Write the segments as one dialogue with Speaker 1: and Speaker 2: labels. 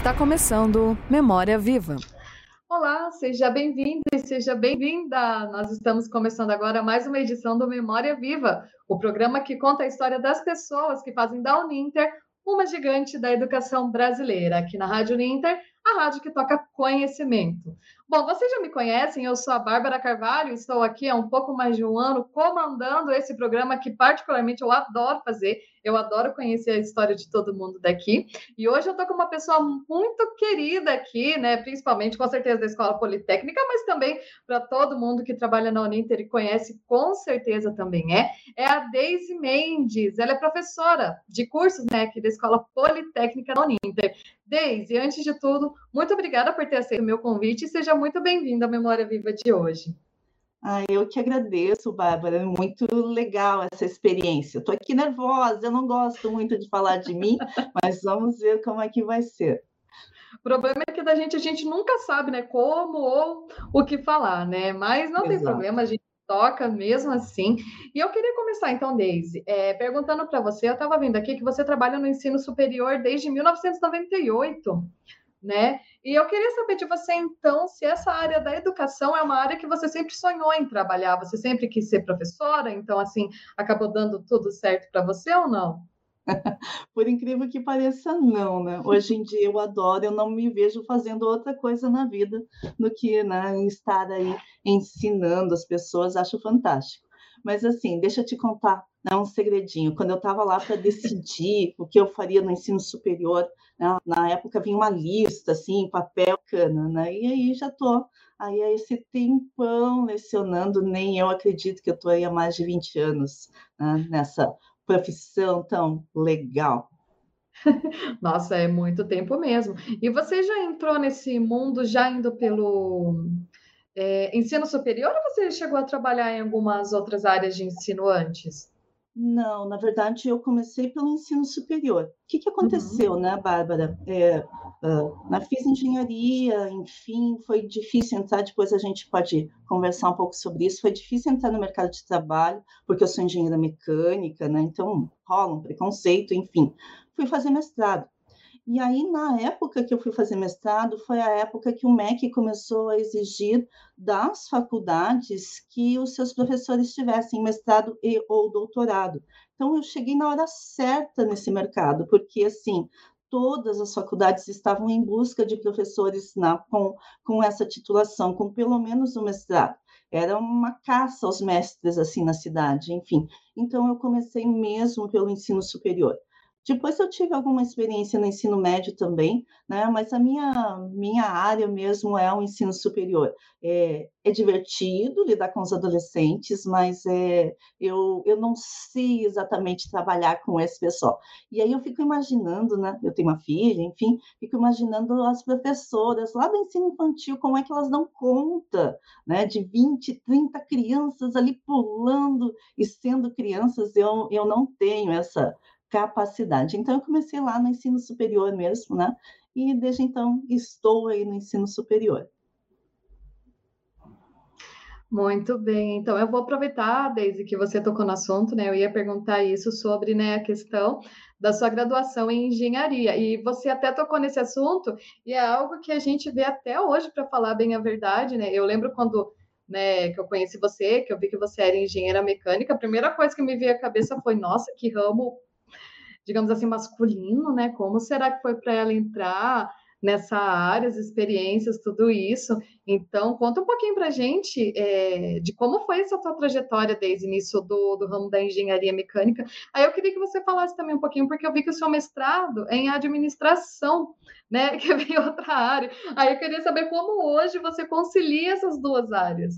Speaker 1: Está começando Memória Viva.
Speaker 2: Olá, seja bem-vindo e seja bem-vinda. Nós estamos começando agora mais uma edição do Memória Viva, o programa que conta a história das pessoas que fazem da Uninter uma gigante da educação brasileira. Aqui na Rádio Uninter, a rádio que toca conhecimento. Bom, vocês já me conhecem, eu sou a Bárbara Carvalho, estou aqui há um pouco mais de um ano comandando esse programa que particularmente eu adoro fazer, eu adoro conhecer a história de todo mundo daqui. E hoje eu estou com uma pessoa muito querida aqui, né, principalmente com certeza da Escola Politécnica, mas também para todo mundo que trabalha na Uninter e conhece, com certeza também é, é a Deise Mendes, ela é professora de cursos, né, aqui da Escola Politécnica da Uninter. Deise, antes de tudo, muito obrigada por ter aceito o meu convite e seja muito bem-vinda à Memória Viva de hoje.
Speaker 3: Ah, eu que agradeço, Bárbara. É muito legal essa experiência. Estou aqui nervosa, eu não gosto muito de falar de mim, mas vamos ver como é que vai ser.
Speaker 2: O problema é que da gente a gente nunca sabe, né, como ou o que falar, né? Mas não Exato. tem problema, a gente toca mesmo assim. E eu queria começar então, Deise, é, perguntando para você, eu estava vendo aqui que você trabalha no ensino superior desde 1998, né? E eu queria saber de você então se essa área da educação é uma área que você sempre sonhou em trabalhar, você sempre quis ser professora, então assim, acabou dando tudo certo para você ou não?
Speaker 3: Por incrível que pareça, não, né? Hoje em dia eu adoro, eu não me vejo fazendo outra coisa na vida do que né, estar aí ensinando as pessoas, acho fantástico. Mas assim, deixa eu te contar né, um segredinho. Quando eu estava lá para decidir o que eu faria no ensino superior, né, na época vinha uma lista, assim, papel, cana, né? E aí já estou aí há esse tempão lecionando, nem eu acredito que eu estou aí há mais de 20 anos né, nessa profissão tão legal.
Speaker 2: Nossa, é muito tempo mesmo. E você já entrou nesse mundo já indo pelo é, ensino superior ou você chegou a trabalhar em algumas outras áreas de ensino antes?
Speaker 3: Não, na verdade eu comecei pelo ensino superior. O que, que aconteceu, uhum. né, Bárbara? É, uh, na fiz engenharia, enfim, foi difícil entrar. Depois a gente pode conversar um pouco sobre isso. Foi difícil entrar no mercado de trabalho porque eu sou engenheira mecânica, né? Então rola um preconceito, enfim. Fui fazer mestrado. E aí, na época que eu fui fazer mestrado, foi a época que o MEC começou a exigir das faculdades que os seus professores tivessem mestrado e ou doutorado. Então, eu cheguei na hora certa nesse mercado, porque, assim, todas as faculdades estavam em busca de professores na, com, com essa titulação, com pelo menos um mestrado. Era uma caça aos mestres, assim, na cidade, enfim. Então, eu comecei mesmo pelo ensino superior. Depois eu tive alguma experiência no ensino médio também, né? mas a minha, minha área mesmo é o ensino superior. É, é divertido lidar com os adolescentes, mas é, eu, eu não sei exatamente trabalhar com esse pessoal. E aí eu fico imaginando, né? eu tenho uma filha, enfim, fico imaginando as professoras lá do ensino infantil, como é que elas dão conta né? de 20, 30 crianças ali pulando e sendo crianças, eu, eu não tenho essa capacidade. Então, eu comecei lá no ensino superior mesmo, né? E desde então estou aí no ensino superior.
Speaker 2: Muito bem, então eu vou aproveitar, desde que você tocou no assunto, né? Eu ia perguntar isso sobre né, a questão da sua graduação em engenharia. E você até tocou nesse assunto, e é algo que a gente vê até hoje, para falar bem a verdade, né? Eu lembro quando né, que eu conheci você, que eu vi que você era engenheira mecânica, a primeira coisa que me veio à cabeça foi, nossa, que ramo digamos assim, masculino, né? Como será que foi para ela entrar nessa área, as experiências, tudo isso? Então, conta um pouquinho para a gente é, de como foi essa tua trajetória desde o início do, do ramo da engenharia mecânica. Aí eu queria que você falasse também um pouquinho, porque eu vi que o seu mestrado é em administração, né? Que vem outra área. Aí eu queria saber como hoje você concilia essas duas áreas.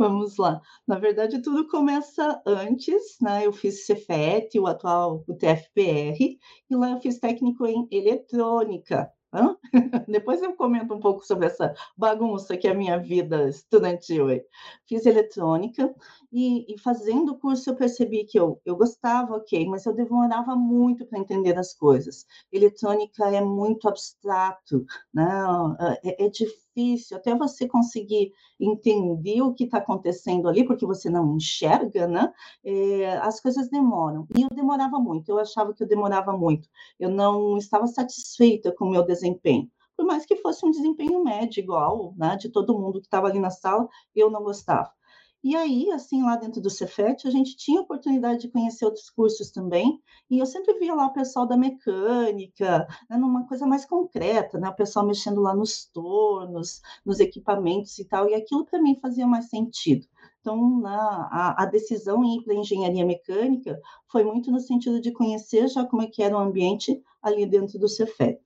Speaker 3: Vamos lá. Na verdade, tudo começa antes, né? Eu fiz Cefet, o atual o TFPR, e lá eu fiz técnico em eletrônica. Hã? Depois eu comento um pouco sobre essa bagunça que é a minha vida estudantil. Fiz eletrônica E, e, fazendo o curso eu percebi que eu, eu gostava, ok, mas eu demorava muito para entender as coisas. Eletrônica é muito abstrato, né? é, é difícil até você conseguir entender o que está acontecendo ali, porque você não enxerga, né? É, as coisas demoram. E eu demorava muito, eu achava que eu demorava muito. Eu não estava satisfeita com o meu desempenho por mais que fosse um desempenho médio igual, né, de todo mundo que estava ali na sala, eu não gostava. E aí, assim, lá dentro do Cefet, a gente tinha oportunidade de conhecer outros cursos também, e eu sempre via lá o pessoal da mecânica, né, numa coisa mais concreta, né, o pessoal mexendo lá nos tornos, nos equipamentos e tal, e aquilo para mim fazia mais sentido. Então, na, a, a, decisão em ir para engenharia mecânica foi muito no sentido de conhecer já como é que era o ambiente ali dentro do Cefet.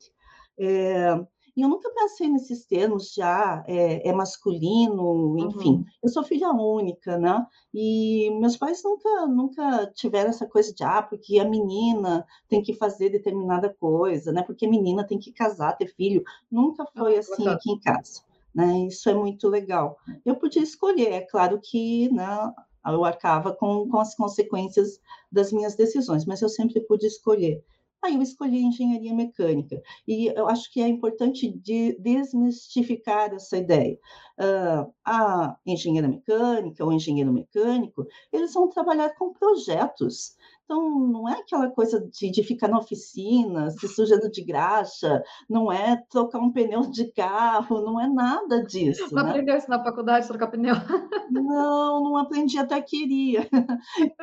Speaker 3: É, e eu nunca pensei nesses termos já, é, é masculino, enfim. Uhum. Eu sou filha única, né? E meus pais nunca, nunca tiveram essa coisa de, ah, porque a menina tem que fazer determinada coisa, né? Porque a menina tem que casar, ter filho. Nunca foi ah, assim aqui em casa. Né? Isso é muito legal. Eu podia escolher, é claro que né, eu arcava com, com as consequências das minhas decisões, mas eu sempre pude escolher. Aí eu escolhi engenharia mecânica. E eu acho que é importante de desmistificar essa ideia. Uh, a engenheira mecânica ou engenheiro mecânico, eles vão trabalhar com projetos. Então, não é aquela coisa de, de, ficar na oficina, se sujando de graxa, não é trocar um pneu de carro, não é nada disso.
Speaker 2: Não
Speaker 3: né?
Speaker 2: aprendeu isso na faculdade, trocar pneu?
Speaker 3: Não, não aprendi, até queria.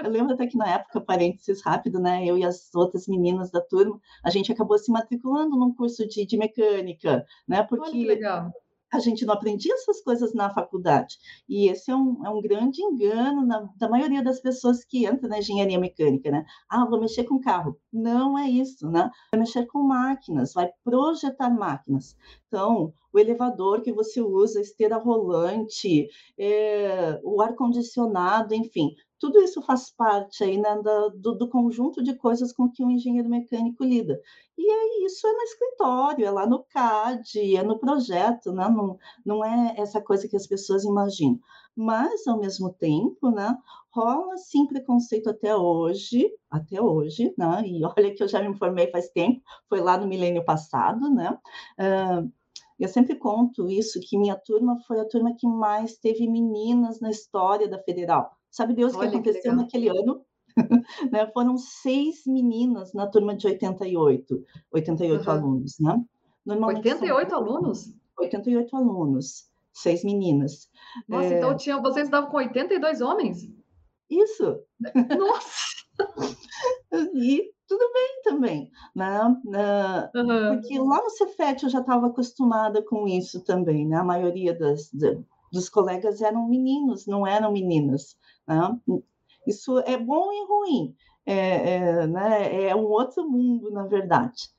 Speaker 3: Eu lembro até que na época, parênteses rápido, né? Eu e as outras meninas da turma, a gente acabou se matriculando num curso de, de mecânica, né?
Speaker 2: Porque Olha que legal
Speaker 3: a gente não aprendia essas coisas na faculdade. E esse é um, é um grande engano na, da maioria das pessoas que entram na engenharia mecânica, né? Ah, vou mexer com carro. Não é isso, né? Vai mexer com máquinas, vai projetar máquinas. Então, o elevador que você usa, esteira rolante, é, o ar-condicionado, enfim, tudo isso faz parte aí né, do, do, conjunto de coisas com que um engenheiro mecânico lida. E é isso é no escritório, é lá no CAD, é no projeto, né? não, não é essa coisa que as pessoas imaginam. Mas, ao mesmo tempo, né, rola sim preconceito até hoje, até hoje, né? e olha que eu já me formei faz tempo, foi lá no milênio passado, né? Uh, eu sempre conto isso, que minha turma foi a turma que mais teve meninas na história da Federal. Sabe Deus o que aconteceu que naquele ano? né? Foram seis meninas na turma de 88, 88 uhum. alunos, né?
Speaker 2: 88 são... alunos?
Speaker 3: 88 alunos, seis meninas.
Speaker 2: Nossa, é... então tinha, vocês estavam com 82 homens?
Speaker 3: Isso.
Speaker 2: Nossa!
Speaker 3: e tudo bem também, né? Uhum. Porque lá no Cefet eu já estava acostumada com isso também, né? A maioria das, dos colegas eram meninos, não eram meninas. Né? Isso é bom e ruim, é, é, né? é um outro mundo, na verdade.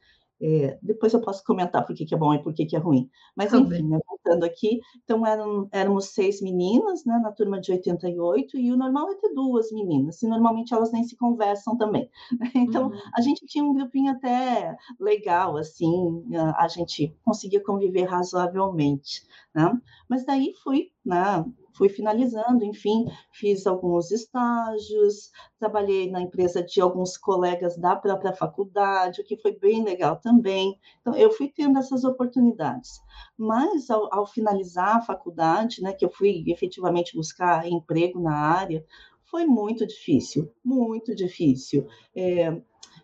Speaker 3: É, depois eu posso comentar por que, que é bom e por que, que é ruim. Mas, enfim, né, voltando aqui, então eram, éramos seis meninas né, na turma de 88, e o normal é ter duas meninas, e normalmente elas nem se conversam também. Então, uhum. a gente tinha um grupinho até legal, assim, a, a gente conseguia conviver razoavelmente. Né? Mas daí fui né, fui finalizando, enfim, fiz alguns estágios, trabalhei na empresa de alguns colegas da própria faculdade, o que foi bem legal também. Então, eu fui tendo essas oportunidades. Mas, ao, ao finalizar a faculdade, né, que eu fui efetivamente buscar emprego na área, foi muito difícil, muito difícil. É,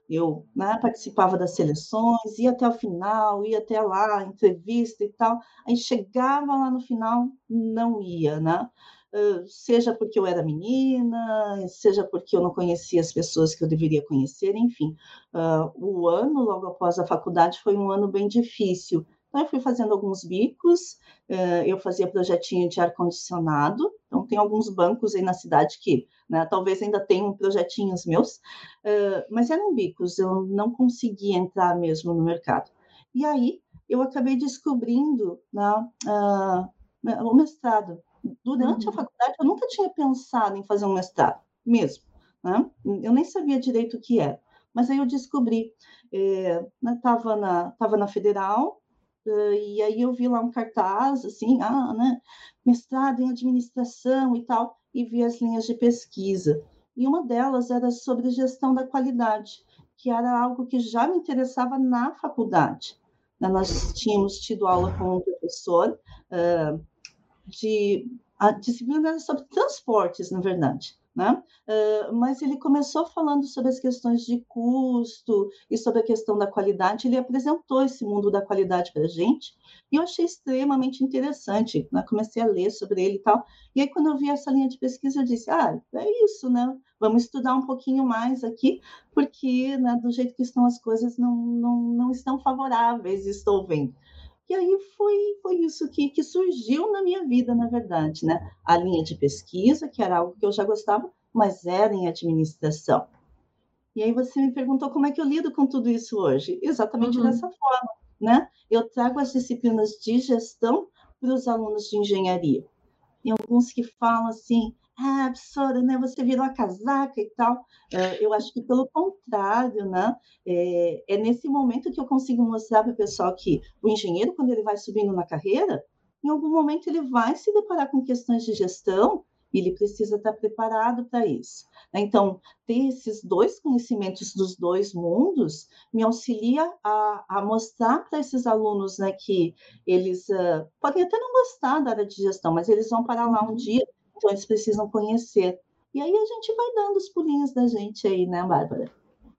Speaker 3: eu né, participava das seleções, ia até o final, ia até lá, entrevista e tal. Aí chegava lá no final, não ia, né? Uh, seja porque eu era menina, seja porque eu não conhecia as pessoas que eu deveria conhecer, enfim. Uh, o ano, logo após a faculdade, foi um ano bem difícil. Então, eu fui fazendo alguns bicos, uh, eu fazia projetinho de ar-condicionado, então tem alguns bancos aí na cidade que né? Talvez ainda tenham projetinhos meus, uh, mas eram bicos, eu não conseguia entrar mesmo no mercado. E aí eu acabei descobrindo né, uh, o mestrado. Durante uhum. a faculdade, eu nunca tinha pensado em fazer um mestrado, mesmo. Né? Eu nem sabia direito o que era. Mas aí eu descobri. Estava é, né, na, tava na Federal, e aí eu vi lá um cartaz, assim, ah, né, mestrado em administração e tal, e vi as linhas de pesquisa. E uma delas era sobre gestão da qualidade, que era algo que já me interessava na faculdade. Nós tínhamos tido aula com um professor uh, de a disciplina era sobre transportes, na verdade. Né? Uh, mas ele começou falando sobre as questões de custo e sobre a questão da qualidade. Ele apresentou esse mundo da qualidade para a gente e eu achei extremamente interessante. Né? Comecei a ler sobre ele e tal. E aí, quando eu vi essa linha de pesquisa, eu disse: Ah, é isso, né? Vamos estudar um pouquinho mais aqui, porque né, do jeito que estão as coisas não, não, não estão favoráveis, estou vendo. E aí foi, foi isso que, que surgiu na minha vida, na verdade, né? A linha de pesquisa, que era algo que eu já gostava, mas era em administração. E aí você me perguntou como é que eu lido com tudo isso hoje. Exatamente uhum. dessa forma, né? Eu trago as disciplinas de gestão para os alunos de engenharia. Tem alguns que falam assim, ah, professora, né, você virou a casaca e tal. Uh, eu acho que pelo contrário, né, é, é nesse momento que eu consigo mostrar para o pessoal que o engenheiro, quando ele vai subindo na carreira, em algum momento ele vai se deparar com questões de gestão e ele precisa estar preparado para isso. Então, ter esses dois conhecimentos dos dois mundos me auxilia a, a mostrar para esses alunos né, que eles uh, podem até não gostar da área de gestão, mas eles vão parar lá um dia então, eles precisam conhecer. E aí a gente vai dando os pulinhos da gente aí, né, Bárbara?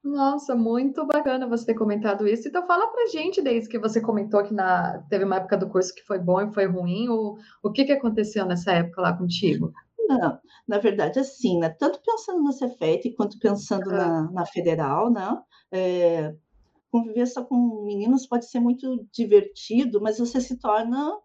Speaker 2: Nossa, muito bacana você ter comentado isso. Então fala pra gente desde que você comentou que na, teve uma época do curso que foi bom e foi ruim, o, o que, que aconteceu nessa época lá contigo?
Speaker 3: Não, na verdade, assim, né? Tanto pensando no Cefet quanto pensando na, na federal, né? É, conviver só com meninos pode ser muito divertido, mas você se torna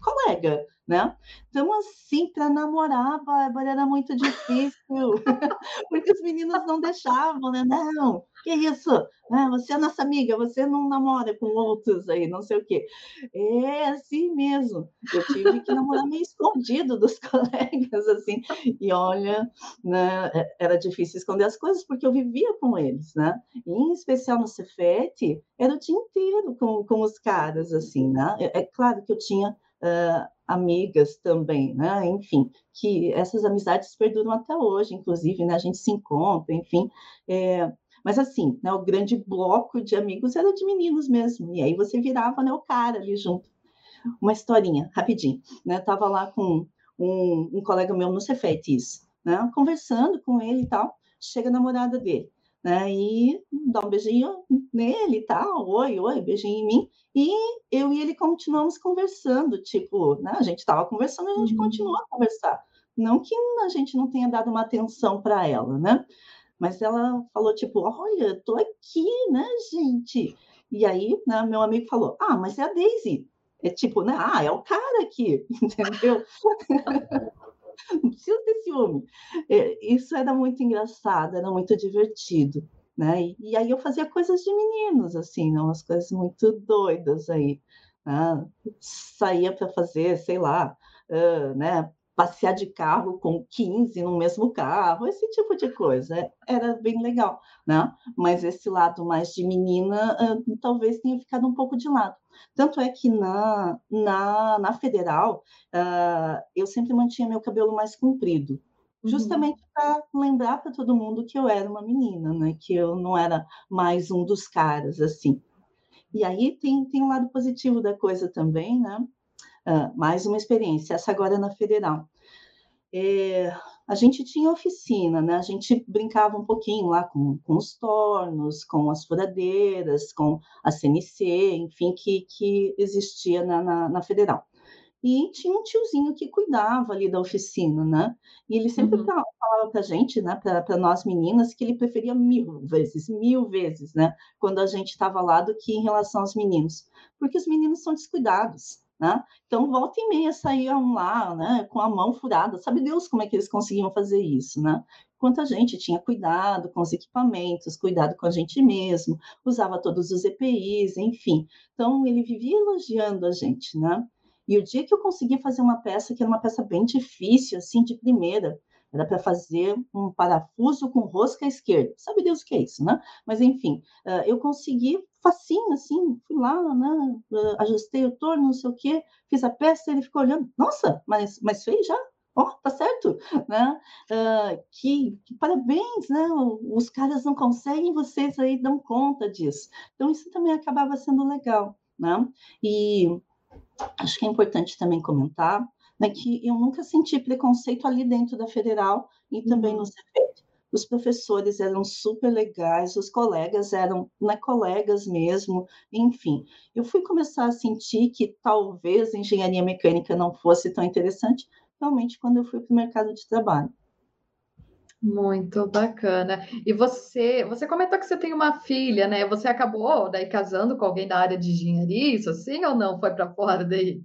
Speaker 3: colega, né? Então, assim, para namorar, Bárbara, era muito difícil, porque os meninos não deixavam, né? Não, que isso? Ah, você é nossa amiga, você não namora com outros aí, não sei o quê. É assim mesmo. Eu tive que namorar meio escondido dos colegas, assim. E olha, né, é, era difícil esconder as coisas, porque eu vivia com eles, né? E, em especial no Cefete, era o dia inteiro com, com os caras, assim, né? É, é claro que eu tinha uh, amigas também, né? Enfim, que essas amizades perduram até hoje, inclusive, né? A gente se encontra, enfim. É, mas assim, né, o grande bloco de amigos era de meninos mesmo. E aí você virava né, o cara ali junto. Uma historinha, rapidinho. Né? Eu tava lá com um, um colega meu no Cefetes, né? Conversando com ele e tal. Chega a namorada dele né? E dá um beijinho nele e tal, oi, oi, beijinho em mim. E eu e ele continuamos conversando, tipo, né? A gente estava conversando, a gente uhum. continua a conversar. Não que a gente não tenha dado uma atenção para ela, né? Mas ela falou, tipo, olha, tô aqui, né, gente? E aí, né, meu amigo falou, ah, mas é a Daisy. É tipo, né? Ah, é o cara aqui, entendeu? não precisa ter ciúme. É, isso era muito engraçado, era muito divertido. Né? E, aí eu fazia coisas de meninos, assim, não, umas coisas muito doidas aí. Né? Saía para fazer, sei lá, uh, né? Passear de carro com 15 no mesmo carro, esse tipo de coisa. Era bem legal, né? Mas esse lado mais de menina uh, talvez tenha ficado um pouco de lado. Tanto é que na, na, na federal, uh, eu sempre mantinha meu cabelo mais comprido, uhum. justamente uhum. para lembrar para todo mundo que eu era uma menina, né? Que eu não era mais um dos caras, assim. E aí tem, tem um lado positivo da coisa também, né? Uh, mais uma experiência, essa agora na federal. É, a gente tinha oficina, né? A gente brincava um pouquinho lá com, com os tornos, com as furadeiras, com a CNC, enfim, que, que existia na, na, na federal. E tinha um tiozinho que cuidava ali da oficina, né? E ele sempre uhum. falava para a gente, né, para nós meninas, que ele preferia mil vezes, mil vezes, né, quando a gente estava lá do que em relação aos meninos, porque os meninos são descuidados, né? Então, volta e meia saíam lá né, com a mão furada. Sabe Deus como é que eles conseguiam fazer isso, né? Enquanto a gente tinha cuidado com os equipamentos, cuidado com a gente mesmo, usava todos os EPIs, enfim. Então, ele vivia elogiando a gente, né? E o dia que eu consegui fazer uma peça, que era uma peça bem difícil, assim, de primeira, era para fazer um parafuso com rosca esquerda. Sabe Deus o que é isso, né? Mas, enfim, uh, eu consegui facinho, assim, fui lá, né, uh, ajustei o torno, não sei o quê, fiz a peça, ele ficou olhando, nossa, mas, mas fez já? Ó, oh, tá certo, né? Uh, que, que, parabéns, né? Os caras não conseguem, vocês aí dão conta disso. Então, isso também acabava sendo legal, né? E acho que é importante também comentar né, que eu nunca senti preconceito ali dentro da federal e também uhum. no CEPED. Os professores eram super legais, os colegas eram né, colegas mesmo, enfim. Eu fui começar a sentir que talvez engenharia mecânica não fosse tão interessante realmente quando eu fui para o mercado de trabalho.
Speaker 2: Muito bacana. E você, você comentou que você tem uma filha, né? Você acabou daí casando com alguém da área de engenharia, isso assim, ou não? Foi para fora daí?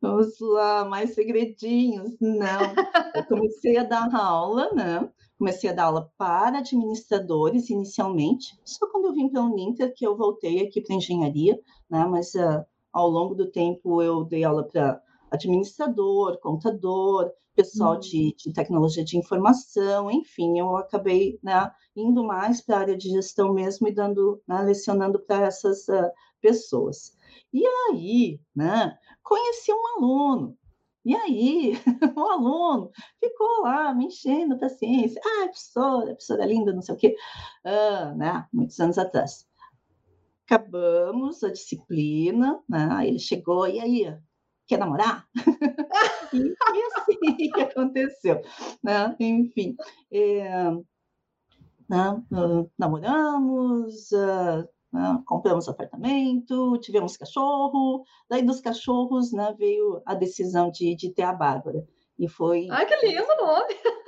Speaker 3: Vamos lá, mais segredinhos. Não, eu comecei a dar aula, né? Comecei a dar aula para administradores inicialmente, só quando eu vim para a Uninter que eu voltei aqui para engenharia, né? Mas uh, ao longo do tempo eu dei aula para administrador, contador, pessoal uhum. de, de, tecnologia de informação, enfim, eu acabei né, indo mais para a área de gestão mesmo e dando, né, lecionando para essas uh, pessoas. E aí, né, conheci um aluno. E aí, o aluno ficou lá me enchendo a paciência. Ah, professora, professora linda, não sei o quê. Ah, né? Muitos anos atrás. Acabamos a disciplina, né? Ele chegou, e aí, quer namorar? e, e assim que aconteceu, né? Enfim, é, né? Uh, namoramos, uh, né? compramos apartamento, tivemos cachorro, daí dos cachorros né, veio a decisão de, de ter a Bárbara. E foi.
Speaker 2: Ai, que lindo o nome!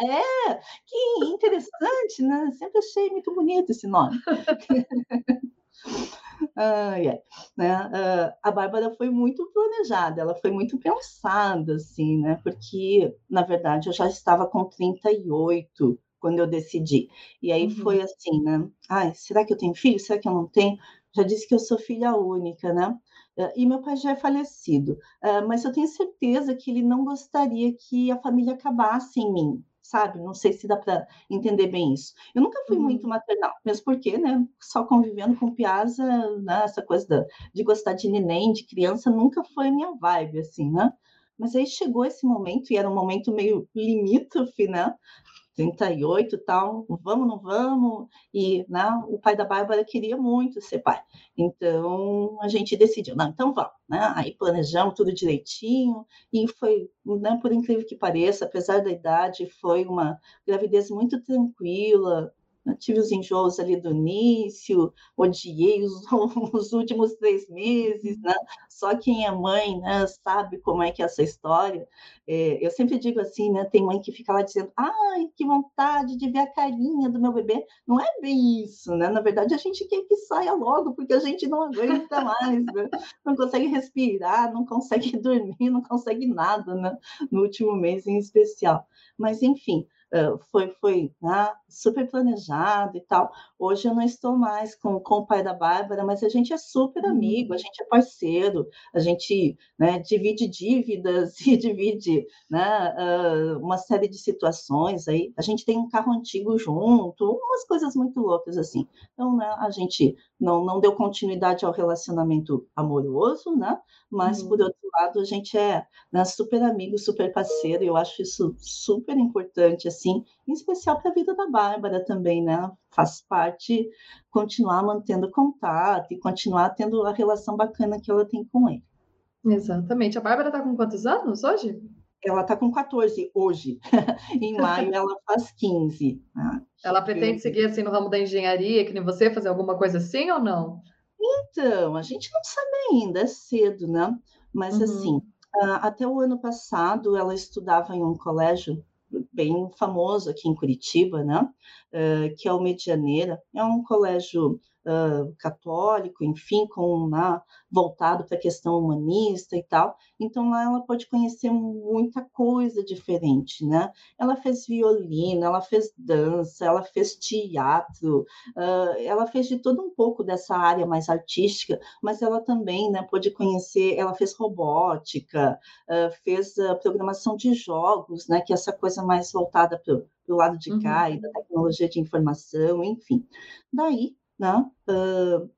Speaker 3: É, que interessante, né? Sempre achei muito bonito esse nome. Ah, yeah. né? Uh, a Bárbara foi muito planejada, ela foi muito pensada, assim, né? Porque, na verdade, eu já estava com 38 quando eu decidi. E aí uhum. foi assim, né? Ai, será que eu tenho filho? Será que eu não tenho? Já disse que eu sou filha única, né? Ah, e meu pai já é falecido, uh, mas eu tenho certeza que ele não gostaria que a família acabasse em mim, sabe? Não sei se dá para entender bem isso. Eu nunca fui uhum. muito maternal, mesmo porque, né, só convivendo com Piazza, né, essa coisa da, de gostar de neném, de criança, nunca foi minha vibe, assim, né? Mas aí chegou esse momento, e era um momento meio limítrofe, né? 38 e tal, vamos, não vamos, e né, o pai da Bárbara queria muito ser pai, então a gente decidiu, não, então vamos, né, aí planejamos tudo direitinho, e foi, né, por incrível que pareça, apesar da idade, foi uma gravidez muito tranquila, tive os enjoos ali do início, odiei os, os, últimos três meses, né? Só quem é mãe, né, sabe como é que é essa história. É, eu sempre digo assim, né? Tem mãe que fica lá dizendo, ai, que vontade de ver a carinha do meu bebê. Não é bem isso, né? Na verdade, a gente quer que saia logo, porque a gente não aguenta mais, né? Não consegue respirar, não consegue dormir, não consegue nada, né? No último mês em especial. Mas, enfim, foi, foi né, super planejado e tal. Hoje eu não estou mais com, com o pai da Bárbara, mas a gente é super uhum. amigo, a gente é parceiro, a gente né, divide dívidas e divide né, uh, uma série de situações aí. A gente tem um carro antigo junto, umas coisas muito loucas assim. Então, né, a gente não, não deu continuidade ao relacionamento amoroso, né? Mas, uhum. por outro lado, a gente é né, super amigo, super parceiro, e eu acho isso super importante, assim, em especial para a vida da Bárbara também, né? Faz parte continuar mantendo contato e continuar tendo a relação bacana que ela tem com ele.
Speaker 2: Exatamente. A Bárbara está com quantos anos hoje?
Speaker 3: Ela está com 14 hoje. em maio ela faz 15.
Speaker 2: Né? Ela pretende seguir assim no ramo da engenharia, que nem você, fazer alguma coisa assim ou não?
Speaker 3: Então, a gente não sabe ainda, é cedo, né? Mas uhum. assim, até o ano passado ela estudava em um colégio bem famoso aqui em Curitiba, né? que é o Medianeira. É um colégio uh, católico, enfim, com voltado para a questão humanista e tal. Então lá ela pode conhecer muita coisa diferente, né? Ela fez violino, ela fez dança, ela fez teatro, uh, ela fez de todo um pouco dessa área mais artística, mas ela também, né, pôde conhecer, ela fez robótica, uh, fez programação de jogos, né, que é essa coisa mais voltada para o lado de cá uhum. e da tecnologia de informação, enfim. Daí, né, uh,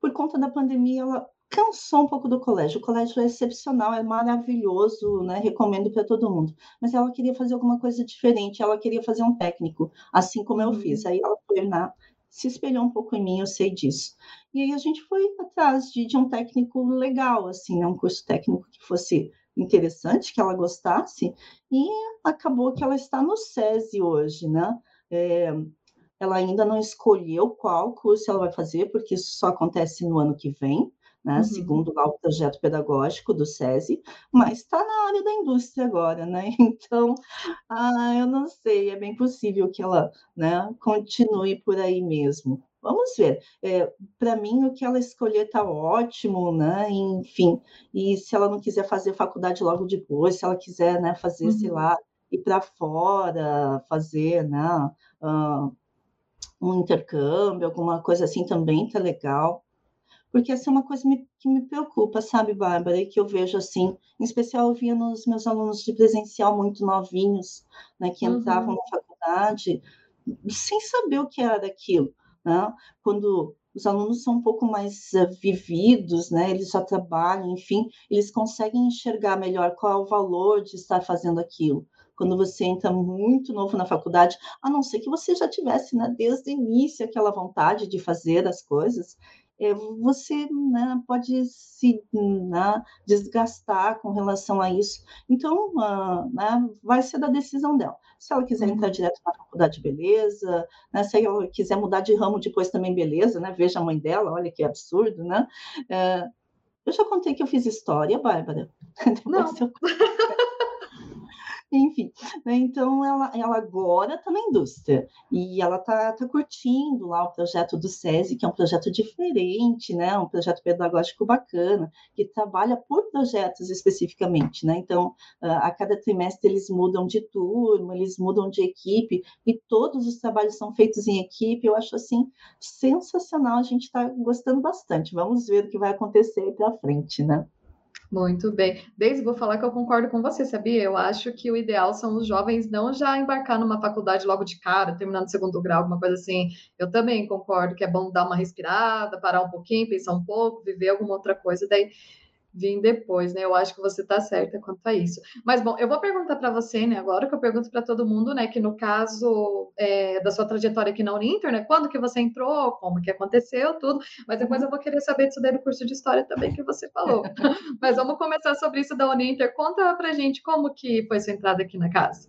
Speaker 3: por conta da pandemia, ela cansou um pouco do colégio. O colégio é excepcional, é maravilhoso, né? Recomendo para todo mundo. Mas ela queria fazer alguma coisa diferente, ela queria fazer um técnico, assim como eu fiz. Uhum. Aí ela foi na se espelhou um pouco em mim, eu sei disso. E aí a gente foi atrás de, de um técnico legal, assim, né? um curso técnico que fosse interessante, que ela gostasse, e acabou que ela está no SESI hoje, né? É, ela ainda não escolheu qual curso ela vai fazer, porque isso só acontece no ano que vem, né? Uhum. Segundo lá o projeto pedagógico do SESI, mas está na área da indústria agora, né? Então, ah, eu não sei, é bem possível que ela né, continue por aí mesmo. Vamos ver. É, Para mim, o que ela escolher está ótimo, né? Enfim, e se ela não quiser fazer faculdade logo depois, se ela quiser, né, fazer, uhum. sei lá, ir para fora, fazer, né, uh, um intercâmbio, alguma coisa assim também tá legal. Porque essa é uma coisa que me preocupa, sabe, Bárbara, e que eu vejo assim, em especial eu via nos meus alunos de presencial muito novinhos, né, que entravam uhum. na faculdade sem saber o que era aquilo. Né? Quando os alunos são um pouco mais uh, vividos, né? Eles já trabalham, enfim, eles conseguem enxergar melhor qual é o valor de estar fazendo aquilo. Quando você entra muito novo na faculdade, a não ser que você já tivesse, né, desde o início aquela vontade de fazer as coisas, é, você né, pode se né, desgastar com relação a isso. Então, uh, né, vai ser da decisão dela. Se ela quiser entrar uhum. direto na faculdade, beleza. Né? Se ela quiser mudar de ramo depois também, beleza. Né? Veja a mãe dela, olha que absurdo, né? É, eu já contei que eu fiz história, Bárbara.
Speaker 2: Não. Eu...
Speaker 3: Enfim, né? então ela, ela agora está na indústria e ela está tá curtindo lá o projeto do SESI, que é um projeto diferente, né? um projeto pedagógico bacana, que trabalha por projetos especificamente. Né? Então, a cada trimestre eles mudam de turma, eles mudam de equipe e todos os trabalhos são feitos em equipe. Eu acho assim sensacional, a gente está gostando bastante. Vamos ver o que vai acontecer para frente, né?
Speaker 2: Muito bem. Desde vou falar que eu concordo com você, sabia? Eu acho que o ideal são os jovens não já embarcar numa faculdade logo de cara, terminando segundo grau, alguma coisa assim. Eu também concordo que é bom dar uma respirada, parar um pouquinho, pensar um pouco, viver alguma outra coisa. Daí vir depois, né? Eu acho que você está certa quanto a isso. Mas, bom, eu vou perguntar para você, né? Agora que eu pergunto para todo mundo, né? Que no caso é, da sua trajetória aqui na Uninter, né? Quando que você entrou, como que aconteceu, tudo. Mas depois eu vou querer saber disso daí do curso de História também que você falou. Mas vamos começar sobre isso da Uninter. Conta para gente como que foi sua entrada aqui na casa.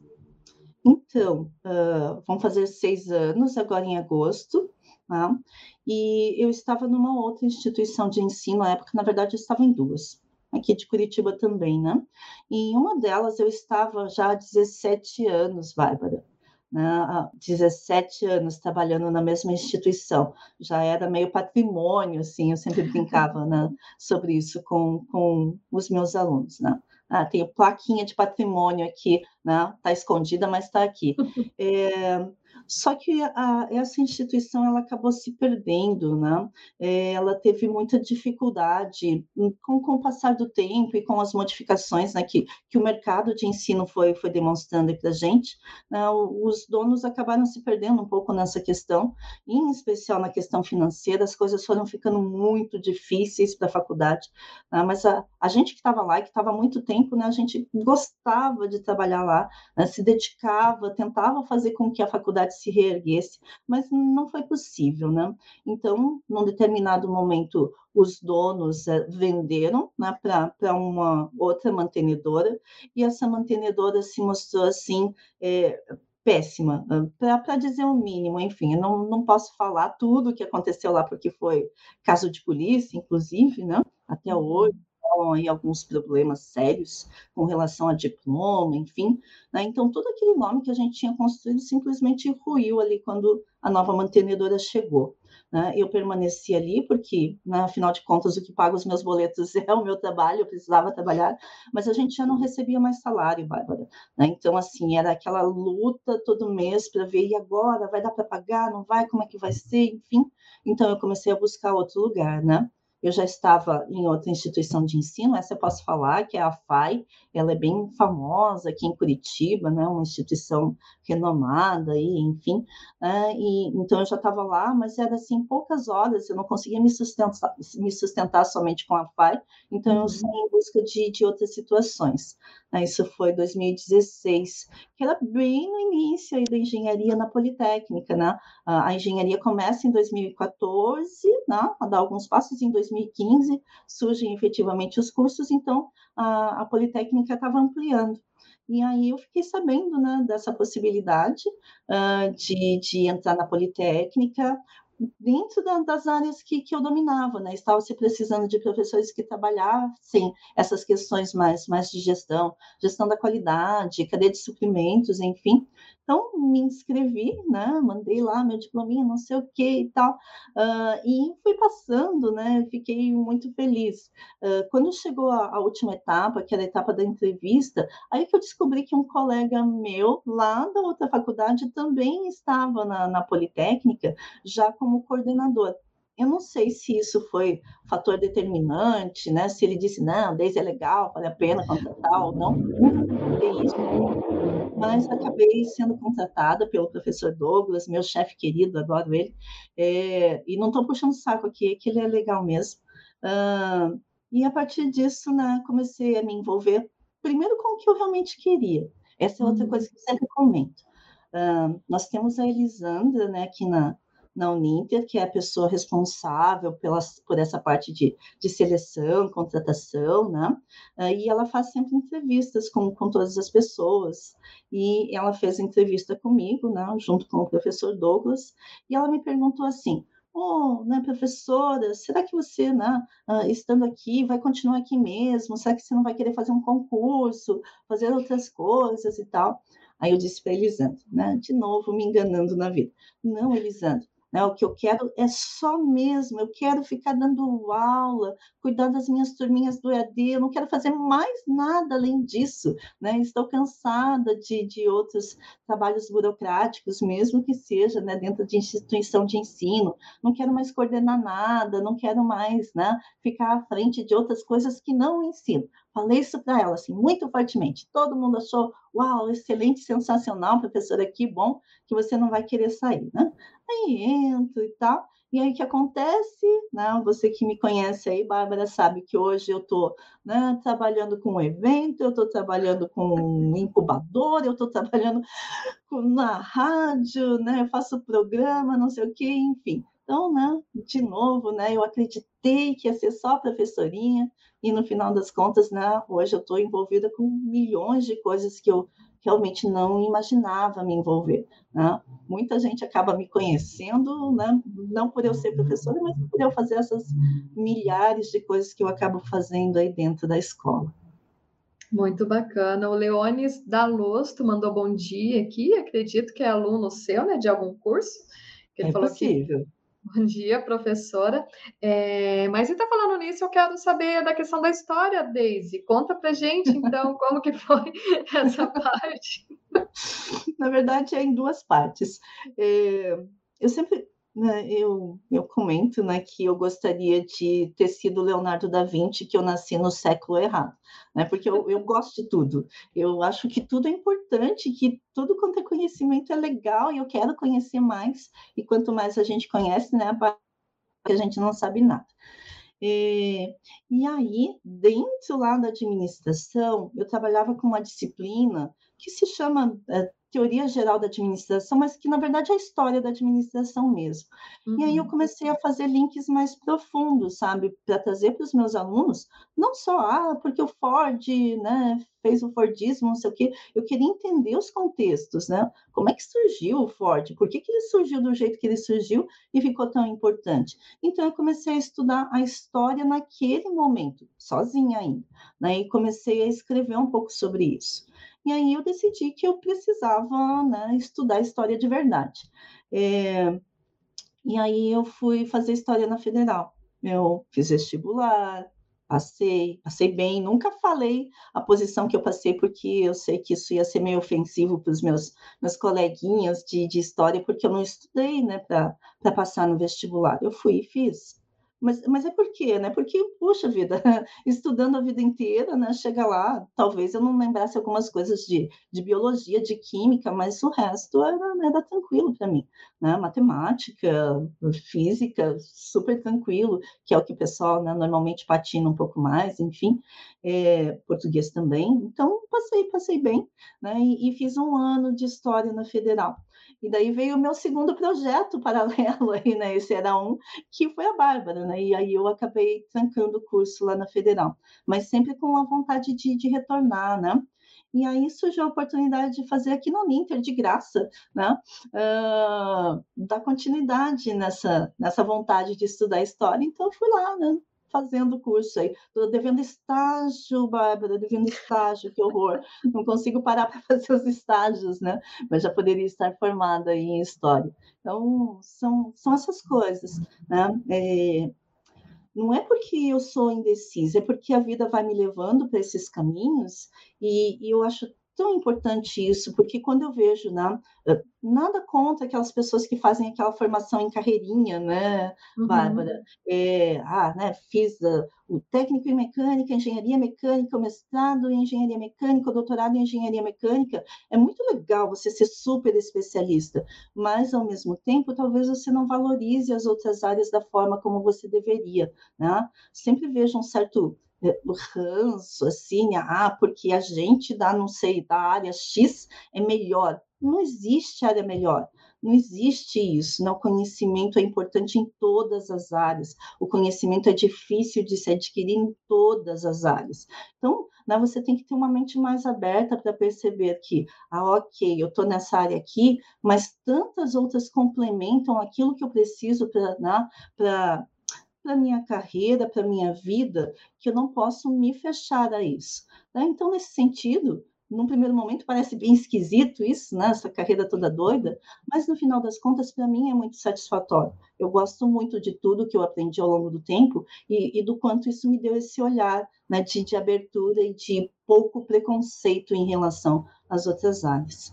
Speaker 3: Então, uh, vão fazer seis anos agora em agosto. Né? E eu estava numa outra instituição de ensino, na época, na verdade, eu estava em duas, aqui de Curitiba também, né? E em uma delas eu estava já há 17 anos, Bárbara. Né? Há 17 anos trabalhando na mesma instituição, já era meio patrimônio, assim, eu sempre brincava né, sobre isso com, com os meus alunos, né? Ah, tenho plaquinha de patrimônio aqui, né? Está escondida, mas está aqui. É, só que a, essa instituição ela acabou se perdendo, né? É, ela teve muita dificuldade com, com o passar do tempo e com as modificações né, que, que o mercado de ensino foi, foi demonstrando para a gente. Né? Os donos acabaram se perdendo um pouco nessa questão, em especial na questão financeira, as coisas foram ficando muito difíceis para a faculdade. Né? Mas a, a gente que estava lá que estava há muito tempo, né, a gente gostava de trabalhar lá, né, se dedicava, tentava fazer com que a faculdade se reerguesse, mas não foi possível, né? Então, num determinado momento, os donos uh, venderam né, para uma outra mantenedora, e essa mantenedora se mostrou assim. É, péssima, para dizer o mínimo, enfim, não, não posso falar tudo o que aconteceu lá, porque foi caso de polícia, inclusive, né? Até uhum. hoje, rolam aí alguns problemas sérios com relação a diploma, enfim. Né? Então, todo aquele nome que a gente tinha construído simplesmente ruiu ali quando a nova mantenedora chegou. Né? Eu permaneci ali porque, né, afinal de contas, o que paga os meus boletos é o meu trabalho, eu precisava trabalhar, mas a gente já não recebia mais salário, Bárbara. Né? Então, assim, era aquela luta todo mês para ver, e agora? Vai dar para pagar? Não vai? Como é que vai ser? Enfim, então eu comecei a buscar outro lugar, né? Eu já estava em outra instituição de ensino, essa eu posso falar, que é a FAI, ela é bem famosa aqui em Curitiba, né, uma instituição renomada, aí, enfim, né, e, então eu já estava lá, mas era assim, poucas horas, eu não conseguia me sustentar, me sustentar somente com a FAI, então eu uhum. saí em busca de, de outras situações. Né, isso foi 2016, que era bem no início da engenharia na Politécnica, né, a, a engenharia começa em 2014, né, a dar alguns passos em 2015, 2015 surgem efetivamente os cursos, então a, a Politécnica estava ampliando. E aí eu fiquei sabendo né, dessa possibilidade uh, de, de entrar na Politécnica, dentro da, das áreas que, que eu dominava, né? Estava se precisando de professores que trabalhassem essas questões mais, mais de gestão, gestão da qualidade, cadeia de suprimentos, enfim. Então, me inscrevi, né? Mandei lá meu diplominha, não sei o que e tal. Uh, e fui passando, né? Fiquei muito feliz. Uh, quando chegou a, a, última etapa, que era a etapa da entrevista, aí que eu descobri que um colega meu, lá da outra faculdade, também estava na, na Politécnica, já como coordenador. Eu não sei se isso foi fator determinante, né? Se ele disse, não, desde é legal, vale a pena contratar ou não. Não isso mas acabei sendo contratada pelo professor Douglas, meu chefe querido, adoro ele, é, e não estou puxando saco aqui, é que ele é legal mesmo. Uh, e a partir disso, né, comecei a me envolver primeiro com o que eu realmente queria. Essa é outra uhum. coisa que eu sempre comento. Uh, nós temos a Elisandra, né, aqui na, na Uninter, que é a pessoa responsável pela, por essa parte de, de seleção, contratação, né? E ela faz sempre entrevistas com, com todas as pessoas. E ela fez entrevista comigo, né, junto com o professor Douglas, e ela me perguntou assim: oh, né, professora, será que você, né, uh, estando aqui, vai continuar aqui mesmo? Será que você não vai querer fazer um concurso, fazer outras coisas e tal? Aí eu disse para Elisandro, né, de novo me enganando na vida. Não, Elisandro, né? O que eu quero é só mesmo, eu quero ficar dando aula, cuidar das minhas turminhas do EAD, eu não quero fazer mais nada além disso. Né? Estou cansada de, de outros trabalhos burocráticos, mesmo que seja né, dentro de instituição de ensino. Não quero mais coordenar nada, não quero mais né, ficar à frente de outras coisas que não ensino. Falei isso para ela, assim, muito fortemente. Todo mundo achou, uau, excelente, sensacional, professora, que bom que você não vai querer sair, né? Aí entro e tal. E aí o que acontece, né? Você que me conhece aí, Bárbara, sabe que hoje eu estou né, trabalhando com um evento, eu estou trabalhando com um incubador, eu estou trabalhando na rádio, né? Eu faço programa, não sei o quê, enfim. Então, né, de novo, né, eu acreditei que ia ser só professorinha, e no final das contas, né, hoje eu estou envolvida com milhões de coisas que eu realmente não imaginava me envolver. Né? Muita gente acaba me conhecendo, né, não por eu ser professora, mas por eu fazer essas milhares de coisas que eu acabo fazendo aí dentro da escola.
Speaker 2: Muito bacana. O Leones Dalosto mandou bom dia aqui, acredito que é aluno seu, né, de algum curso.
Speaker 3: Ele é falou possível. Que
Speaker 2: Bom dia, professora. É, mas está falando nisso, eu quero saber da questão da história, Daisy. Conta para gente, então, como que foi essa parte.
Speaker 3: Na verdade, é em duas partes. É, eu sempre eu, eu comento né, que eu gostaria de ter sido Leonardo da Vinci, que eu nasci no século errado, né, porque eu, eu gosto de tudo. Eu acho que tudo é importante, que tudo quanto é conhecimento é legal e eu quero conhecer mais. E quanto mais a gente conhece, né, a gente não sabe nada. E, e aí, dentro lá da administração, eu trabalhava com uma disciplina que se chama é, teoria geral da administração, mas que na verdade é a história da administração mesmo. Uhum. E aí eu uhum. comecei a fazer links mais profundos, sabe, para trazer para os meus alunos, não só, ah, porque o Ford, né, fez o Fordismo, não sei o quê, eu queria entender os contextos, né? Como é que surgiu o Ford? Por que, que ele surgiu do jeito que ele surgiu e ficou tão importante? Então eu comecei a estudar a história naquele momento, sozinha ainda, né? E comecei a escrever um pouco sobre isso. E aí eu decidi que eu precisava né, estudar história de verdade. É, e aí eu fui fazer história na Federal. Eu fiz vestibular, passei, passei bem. Nunca falei a posição que eu passei, porque eu sei que isso ia ser meio ofensivo para os meus, meus coleguinhas de, de história, porque eu não estudei né, para passar no vestibular. Eu fui e fiz. Mas, mas é por quê, né? Porque, puxa vida, estudando a vida inteira, né? Chega lá, talvez eu não lembrasse algumas coisas de, de biologia, de química, mas o resto era, era tranquilo para mim, né? Matemática, física, super tranquilo, que é o que o pessoal né, normalmente patina um pouco mais, enfim, é, português também. Então, passei, passei bem, né? E, e fiz um ano de história na Federal. E daí veio o meu segundo projeto paralelo aí, né? Esse era um, que foi a Bárbara, né? E aí eu acabei trancando o curso lá na Federal, mas sempre com a vontade de, de retornar, né? E aí surgiu a oportunidade de fazer aqui no Ninter, de graça, né? Uh, dar continuidade nessa, nessa vontade de estudar história. Então, fui lá, né? Fazendo curso aí. Estou devendo estágio, Bárbara, devendo estágio, que horror. Não consigo parar para fazer os estágios, né? Mas já poderia estar formada em história. Então, são, são essas coisas, né? É, não é porque eu sou indecisa, é porque a vida vai me levando para esses caminhos e, e eu acho tão importante isso, porque quando eu vejo, né, nada contra aquelas pessoas que fazem aquela formação em carreirinha, né, uhum. Bárbara? É, ah, né, fiz uh, o técnico em mecânica, engenharia mecânica, o mestrado em engenharia mecânica, o doutorado em engenharia mecânica. É muito legal você ser super especialista, mas ao mesmo tempo, talvez você não valorize as outras áreas da forma como você deveria, né? Sempre vejo um certo ranço, assim, ah, porque a gente da, não sei, da área X é melhor. Não existe área melhor. Não existe isso. Né? O conhecimento é importante em todas as áreas. O conhecimento é difícil de se adquirir em todas as áreas. Então, né, você tem que ter uma mente mais aberta para perceber que, ah, ok, eu estou nessa área aqui, mas tantas outras complementam aquilo que eu preciso para né, para minha carreira, para minha vida, que eu não posso me fechar a isso. Né? Então, nesse sentido, num primeiro momento parece bem esquisito isso, né? essa carreira toda doida, mas no final das contas, para mim, é muito satisfatório. Eu gosto muito de tudo que eu aprendi ao longo do tempo e, e do quanto isso me deu esse olhar né, de, de abertura e de pouco preconceito em relação às outras áreas.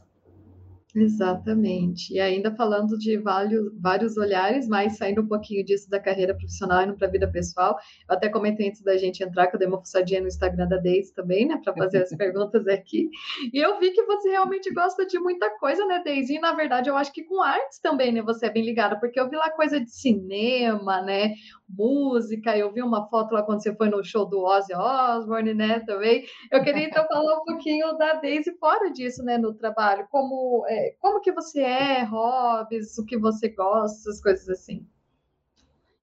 Speaker 2: Exatamente. E ainda falando de vários, vários olhares, mas saindo um pouquinho disso da carreira profissional e indo para a vida pessoal. Eu até comentei antes da gente entrar que eu dei uma fuçadinha no Instagram da Deise também, né, para fazer as perguntas aqui. E eu vi que você realmente gosta de muita coisa, né, Deise? E na verdade eu acho que com artes também, né, você é bem ligada, porque eu vi lá coisa de cinema, né, música. Eu vi uma foto lá quando você foi no show do Ozzy Osbourne, né, também. Eu queria então falar um pouquinho da Deise fora disso, né, no trabalho. Como, é, como que você é, hobbies, o que você gosta, essas coisas assim.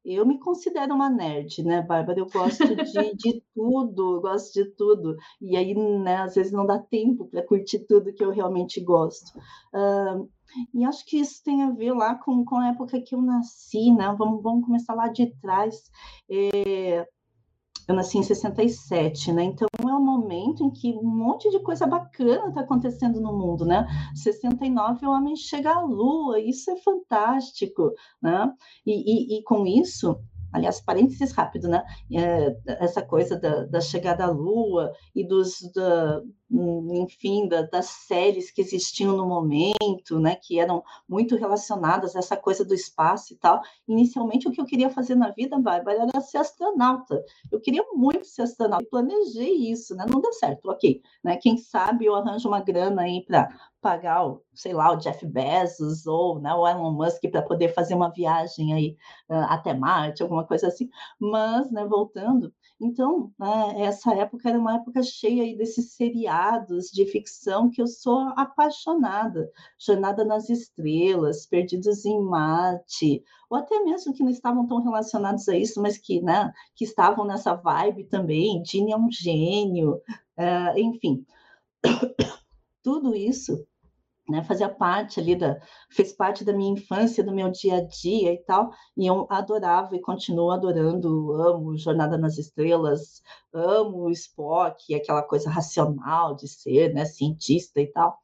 Speaker 3: Eu me considero uma nerd, né, Bárbara? Eu gosto de, de tudo, eu gosto de tudo. E aí, né, às vezes não dá tempo para curtir tudo que eu realmente gosto. Uh, e acho que isso tem a ver lá com, com a época que eu nasci, né? Vamos, vamos começar lá de trás. É, eu nasci em 67, né? Então é um momento em que um monte de coisa bacana está acontecendo no mundo, né? 69 o homem chega à Lua, isso é fantástico, né? E, e, e com isso aliás, parênteses rápido, né? É, essa coisa da, da, chegada à Lua e dos, da, enfim, da, das séries que existiam no momento, né? Que eram muito relacionadas a essa coisa do espaço e tal. Inicialmente, o que eu queria fazer na vida, Bárbara, era ser astronauta. Eu queria muito ser astronauta. planejei isso, né? Não deu certo, ok. Né? Quem sabe eu arranjo uma grana aí para pagar, o, sei lá, o Jeff Bezos ou né, o Elon Musk para poder fazer uma viagem aí uh, até Marte, alguma coisa assim. Mas, né, voltando, então, né, essa época era uma época cheia desses seriados de ficção que eu sou apaixonada. Jornada nas Estrelas, Perdidos em Marte, ou até mesmo que não estavam tão relacionados a isso, mas que, né, que estavam nessa vibe também. Dini é um gênio, uh, enfim. Tudo isso né, fazia parte ali da, fez parte da minha infância, do meu dia a dia e tal, e eu adorava e continuo adorando, amo Jornada nas Estrelas, amo Spock, aquela coisa racional de ser, né, cientista e tal.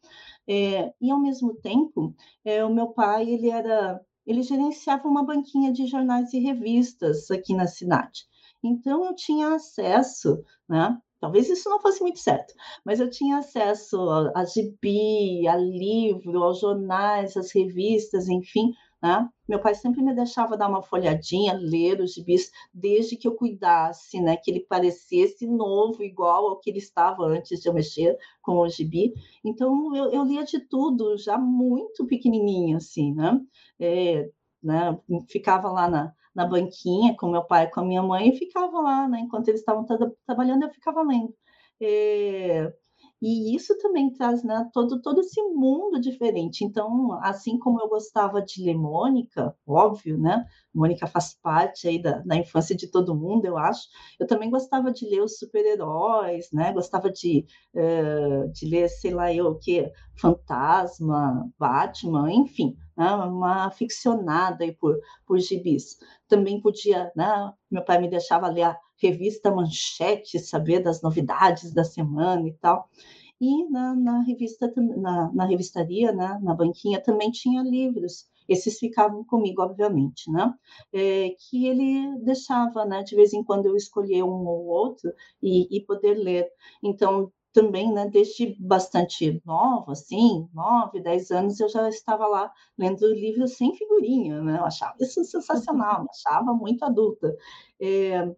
Speaker 3: É, e ao mesmo tempo, é, o meu pai, ele era, ele gerenciava uma banquinha de jornais e revistas aqui na cidade. Então eu tinha acesso, né, Talvez isso não fosse muito certo, mas eu tinha acesso a, gibi, a livro, aos jornais, às revistas, enfim. Né? Meu pai sempre me deixava dar uma folhadinha, ler os gibis, desde que eu cuidasse, né? que ele parecesse novo, igual ao que ele estava antes de eu mexer com o gibi. Então, eu, eu lia de tudo, já muito pequenininho, assim, né? É, né? Ficava lá na, na banquinha com meu pai e com a minha mãe e ficava lá, né? Enquanto eles estavam trabalhando, eu ficava lendo. É, e isso também traz né, todo, todo esse mundo diferente. Então, assim como eu gostava de ler Mônica, óbvio, né? Mônica faz parte aí da, da infância de todo mundo, eu acho. Eu também gostava de ler os super-heróis, né? Gostava de, uh, de ler, sei lá, eu o que, Fantasma, Batman, enfim, né? uma ficcionada aí por, por gibis. Também podia, né? Meu pai me deixava ler a revista Manchete, saber das novidades da semana e tal. E na, na revista, na, na revistaria, né, na banquinha, também tinha livros. Esses ficavam comigo, obviamente, né? É, que ele deixava, né? De vez em quando eu escolher um ou outro e, e poder ler. Então, também, né, desde bastante nova, assim, nove, dez anos, eu já estava lá lendo livros sem figurinha, né? Eu achava isso sensacional, achava muito adulta. É,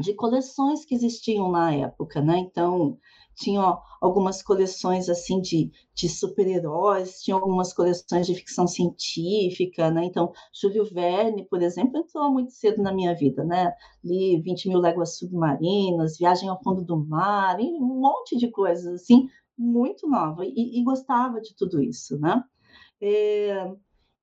Speaker 3: de coleções que existiam na época, né? Então, tinha algumas coleções assim de, de super-heróis, tinha algumas coleções de ficção científica, né? Então, Júlio Verne, por exemplo, entrou muito cedo na minha vida, né? Li 20 mil léguas submarinas, Viagem ao fundo do mar, um monte de coisas assim, muito nova, e, e gostava de tudo isso, né? É,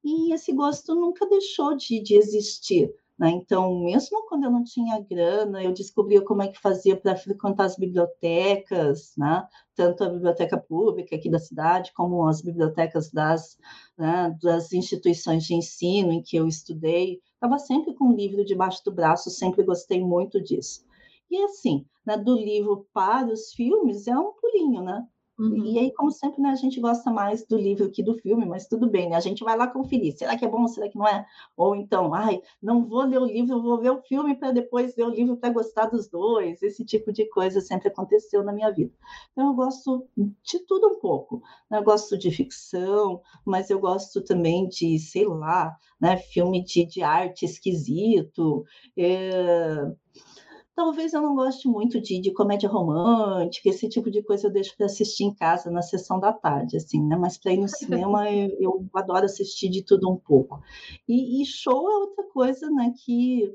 Speaker 3: e esse gosto nunca deixou de, de existir. Né? Então, mesmo quando eu não tinha grana, eu descobria como é que fazia para frequentar as bibliotecas, né? tanto a biblioteca pública aqui da cidade, como as bibliotecas das, né, das instituições de ensino em que eu estudei. Estava sempre com um livro debaixo do braço, sempre gostei muito disso. E assim, né, do livro para os filmes é um pulinho, né? Uhum. E aí, como sempre, né, a gente gosta mais do livro que do filme, mas tudo bem, né? A gente vai lá conferir. Será que é bom? Será que não é? Ou então, ai, não vou ler o livro, vou ver o filme para depois ler o livro para gostar dos dois. Esse tipo de coisa sempre aconteceu na minha vida. Então, eu gosto de tudo um pouco. Né? Eu gosto de ficção, mas eu gosto também de, sei lá, né, filme de, de arte esquisito. É Talvez eu não goste muito de, de comédia romântica, esse tipo de coisa eu deixo para assistir em casa na sessão da tarde, assim, né? Mas para ir no cinema eu, eu, adoro assistir de tudo um pouco. E, e show é outra coisa, né? Que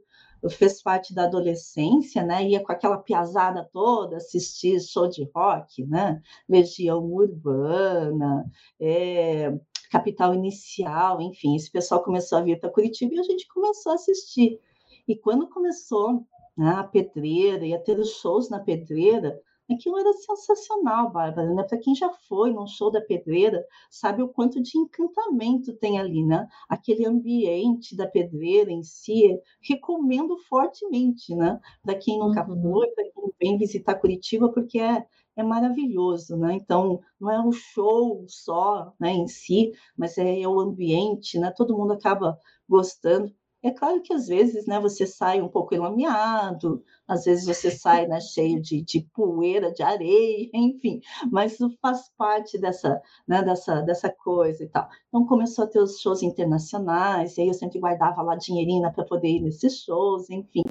Speaker 3: fez parte da adolescência, né? Ia com aquela piazada toda assistir show de rock, né? Legião Urbana, é, Capital Inicial, enfim, esse pessoal começou a vir para Curitiba e a gente começou a assistir. E quando começou né, a pedreira, ia ter os shows na pedreira. Aquilo era sensacional, Bárbara, né? Para quem já foi num show da pedreira, sabe o quanto de encantamento tem ali, né? Aquele ambiente da pedreira em si, recomendo fortemente, né? Para quem nunca uhum. foi, para quem vem visitar Curitiba, porque é, é maravilhoso, né? Então, não é um show só, né, em si, mas é o ambiente, né? Todo mundo acaba gostando. É claro que às vezes né, você sai um pouco enlameado, às vezes você sai né, cheio de, de poeira, de areia, enfim, mas isso faz parte dessa, né, dessa, dessa coisa e tal. Então começou a ter os shows internacionais, e aí eu sempre guardava lá dinheirinho para poder ir nesses shows, enfim.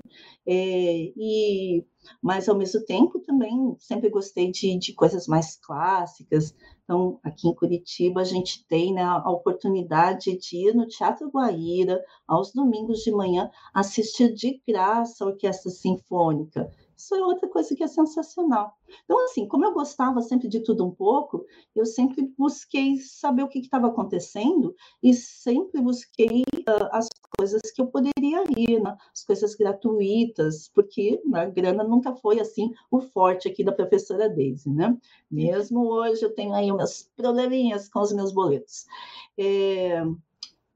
Speaker 3: É, e mas ao mesmo tempo também sempre gostei de, de coisas mais clássicas, então, aqui em Curitiba, a gente tem né, a oportunidade de ir no Teatro Guaíra, aos domingos de manhã, assistir de graça a Orquestra Sinfônica. Isso é outra coisa que é sensacional. Então, assim, como eu gostava sempre de tudo um pouco, eu sempre busquei saber o que estava acontecendo e sempre busquei uh, as coisas que eu poderia ir, né? as coisas gratuitas, porque né, a grana nunca foi assim o forte aqui da professora Daisy, né? Mesmo hoje eu tenho aí meus probleminhas com os meus boletos. É,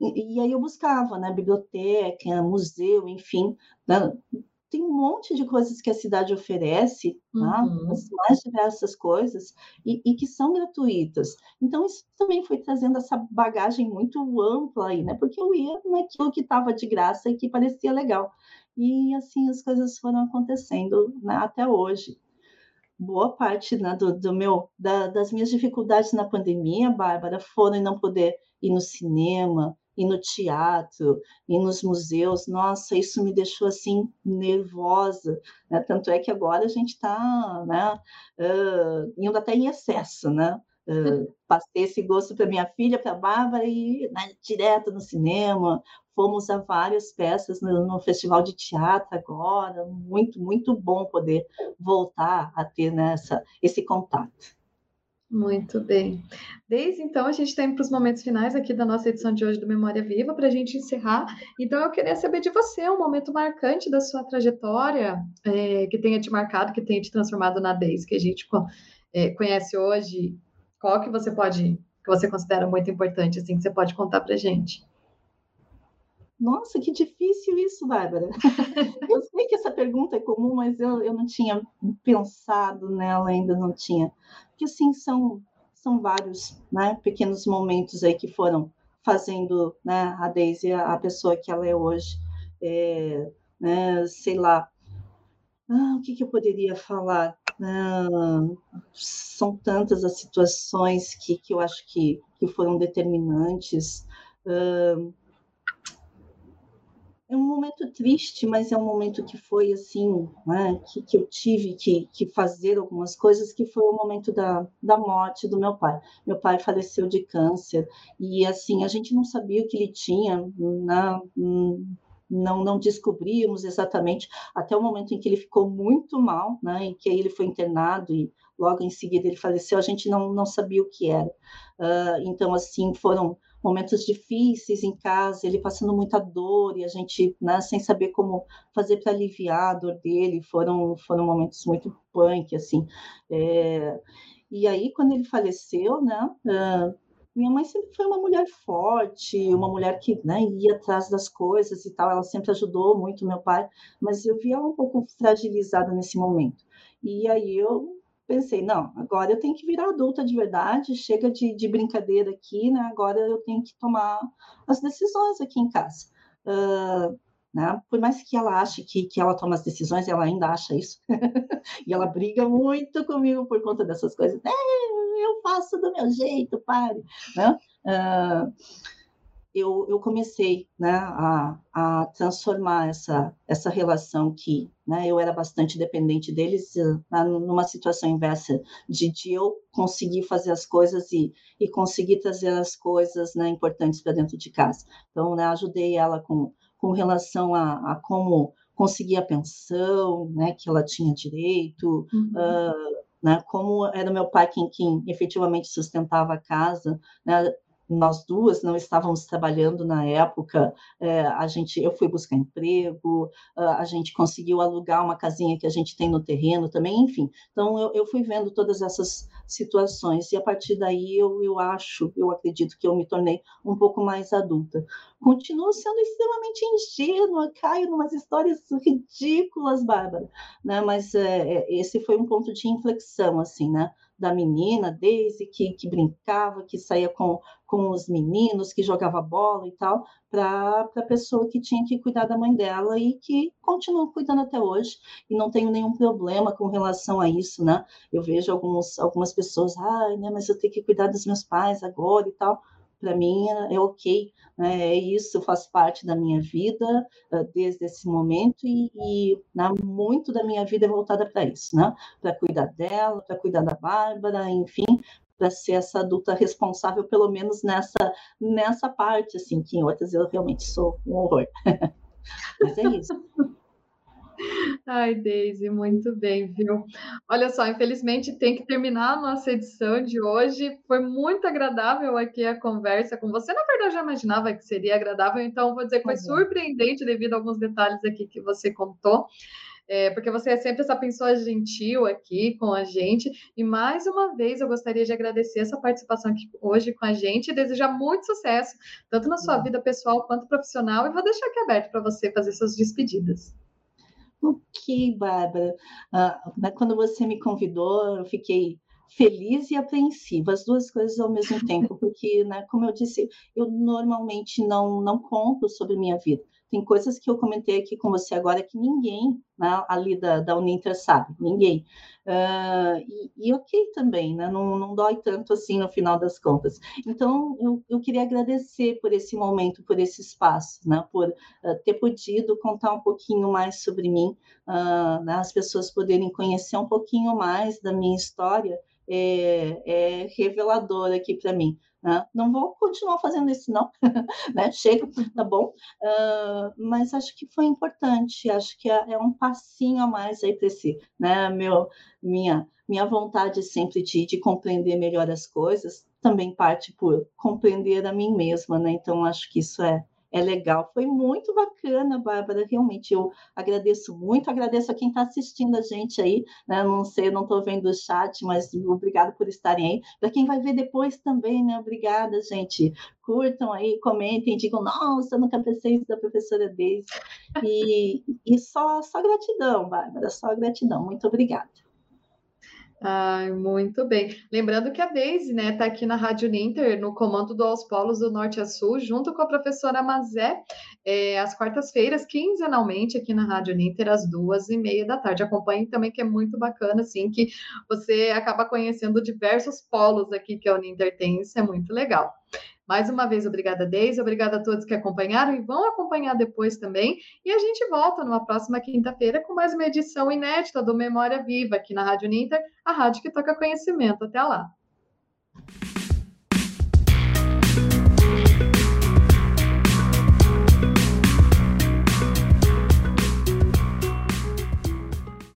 Speaker 3: e, e, aí eu buscava, né? Biblioteca, museu, enfim, né? Tem um monte de coisas que a cidade oferece, tá? uhum. as mais diversas coisas, e, e, que são gratuitas. Então, isso também foi trazendo essa bagagem muito ampla aí, né? Porque eu ia naquilo que estava de graça e que parecia legal. E assim as coisas foram acontecendo né? até hoje. Boa parte né, do, do meu, da, das minhas dificuldades na pandemia, Bárbara, foram em não poder ir no cinema, e no teatro, e nos museus. Nossa, isso me deixou assim nervosa. Né? Tanto é que agora a gente está né, uh, indo até em excesso, né? Uh, passei esse gosto para minha filha, para a Bárbara, e né, direto no cinema. Fomos a várias peças no, no, festival de teatro agora. Muito, muito bom poder voltar a ter nessa, esse contato.
Speaker 2: Muito bem. Desde então, a gente está indo para os momentos finais aqui da nossa edição de hoje do Memória Viva, para a gente encerrar. Então, eu queria saber de você um momento marcante da sua trajetória, é, que tenha te marcado, que tenha te transformado na Deise, que a gente é, conhece hoje. Qual que você pode, que você considera muito importante, assim, que você pode contar para a gente?
Speaker 3: Nossa, que difícil isso, Bárbara. eu sei que essa pergunta é comum, mas eu, eu não tinha pensado nela, ainda não tinha. Porque, assim, são, são vários né, pequenos momentos aí que foram fazendo né, a Daisy a, pessoa que ela é hoje. É, né, sei lá, ah, o que, que, eu poderia falar? Ah, são tantas as situações que, que eu acho que, que foram determinantes. Ah, é um momento triste, mas é um momento que foi assim, né, que, que eu tive que, que fazer algumas coisas, que foi o momento da, da morte do meu pai. Meu pai faleceu de câncer e assim a gente não sabia o que ele tinha, né, não não descobríamos exatamente até o momento em que ele ficou muito mal, né, e que aí ele foi internado e logo em seguida ele faleceu. A gente não não sabia o que era. Uh, então assim foram momentos difíceis em casa, ele passando muita dor e a gente, né, sem saber como fazer para aliviar a dor dele, foram foram momentos muito punk assim. É, e aí quando ele faleceu, né, minha mãe sempre foi uma mulher forte, uma mulher que né, ia atrás das coisas e tal. Ela sempre ajudou muito meu pai, mas eu vi ela um pouco fragilizada nesse momento. E aí eu pensei, não, agora eu tenho que virar adulta de verdade, chega de, de brincadeira aqui, né? Agora eu tenho que tomar as decisões aqui em casa. Uh, né? Por mais que ela ache que, que ela toma as decisões, ela ainda acha isso. e ela briga muito comigo por conta dessas coisas. É, eu faço do meu jeito, pare. Né? Uh, eu, eu comecei né, a, a transformar essa, essa relação que né, eu era bastante dependente deles né, numa situação inversa, de, de eu conseguir fazer as coisas e, e conseguir trazer as coisas né, importantes para dentro de casa. Então, né, ajudei ela com, com relação a, a como conseguir a pensão, né, que ela tinha direito, uhum. uh, né, como era meu pai quem, quem efetivamente sustentava a casa, né, nós duas não estávamos trabalhando na época, é, a gente, eu fui buscar emprego, a gente conseguiu alugar uma casinha que a gente tem no terreno também, enfim. Então, eu, eu fui vendo todas essas situações, e a partir daí eu, eu acho, eu acredito que eu me tornei um pouco mais adulta. Continuo sendo extremamente ingênua, caio em umas histórias ridículas, Bárbara, né? mas é, é, esse foi um ponto de inflexão, assim, né? Da menina, desde que, que brincava, que saía com, com os meninos, que jogava bola e tal, para a pessoa que tinha que cuidar da mãe dela e que continua cuidando até hoje, e não tenho nenhum problema com relação a isso, né? Eu vejo alguns, algumas pessoas, ai, né, mas eu tenho que cuidar dos meus pais agora e tal para mim é ok, né? é isso, faz parte da minha vida uh, desde esse momento e, e né, muito da minha vida é voltada para isso, né? para cuidar dela, para cuidar da Bárbara, enfim, para ser essa adulta responsável, pelo menos nessa, nessa parte, assim, que em outras eu realmente sou um horror. Mas é isso.
Speaker 2: Ai, Deise, muito bem, viu? Olha só, infelizmente tem que terminar a nossa edição de hoje. Foi muito agradável aqui a conversa com você. Na verdade, eu já imaginava que seria agradável, então vou dizer que foi tá surpreendente devido a alguns detalhes aqui que você contou. É, porque você é sempre essa pessoa gentil aqui com a gente. E mais uma vez eu gostaria de agradecer essa participação aqui hoje com a gente e desejar muito sucesso, tanto na sua vida pessoal quanto profissional. E vou deixar aqui aberto para você fazer suas despedidas.
Speaker 3: Ok, Bárbara. Ah, quando você me convidou, eu fiquei feliz e apreensiva, as duas coisas ao mesmo tempo, porque, né, como eu disse, eu normalmente não, não conto sobre minha vida. Tem coisas que eu comentei aqui com você agora que ninguém né, ali da, da Uninter sabe, ninguém. Uh, e, e, ok também, né? não, não dói tanto assim no final das contas. Então, eu, eu queria agradecer por esse momento, por esse espaço, né? por uh, ter podido contar um pouquinho mais sobre mim, uh, né? as pessoas poderem conhecer um pouquinho mais da minha história, é, é revelador aqui para mim. Né? Não vou continuar fazendo isso, não, né? chega, tá bom? Uh, mas acho que foi importante, acho que é, é um passinho a mais aí para esse, né? Meu, minha, minha vontade sempre de, de compreender melhor as coisas também parte por compreender a mim mesma, né? Então acho que isso é, é legal. Foi muito bacana, Bárbara, realmente. Eu agradeço muito, agradeço a quem está assistindo a gente aí. Né? Não sei, não estou vendo o chat, mas obrigado por estarem aí. Para quem vai ver depois também, né? Obrigada, gente. Curtam aí, comentem, digam, nossa, nunca pensei isso da professora Deise. E, e só, só gratidão, Bárbara, só gratidão. Muito obrigada.
Speaker 2: Ai, muito bem. Lembrando que a Deise, né, está aqui na Rádio Ninter, no comando do Aos Polos do Norte a Sul, junto com a professora Mazé, é, às quartas-feiras, quinzenalmente, aqui na Rádio Ninter, às duas e meia da tarde. Acompanhe também, que é muito bacana, assim, que você acaba conhecendo diversos polos aqui que a Ninter tem, isso é muito legal. Mais uma vez, obrigada, Deise, obrigada a todos que acompanharam e vão acompanhar depois também. E a gente volta numa próxima quinta-feira com mais uma edição inédita do Memória Viva aqui na Rádio Ninter, a rádio que toca conhecimento. Até lá!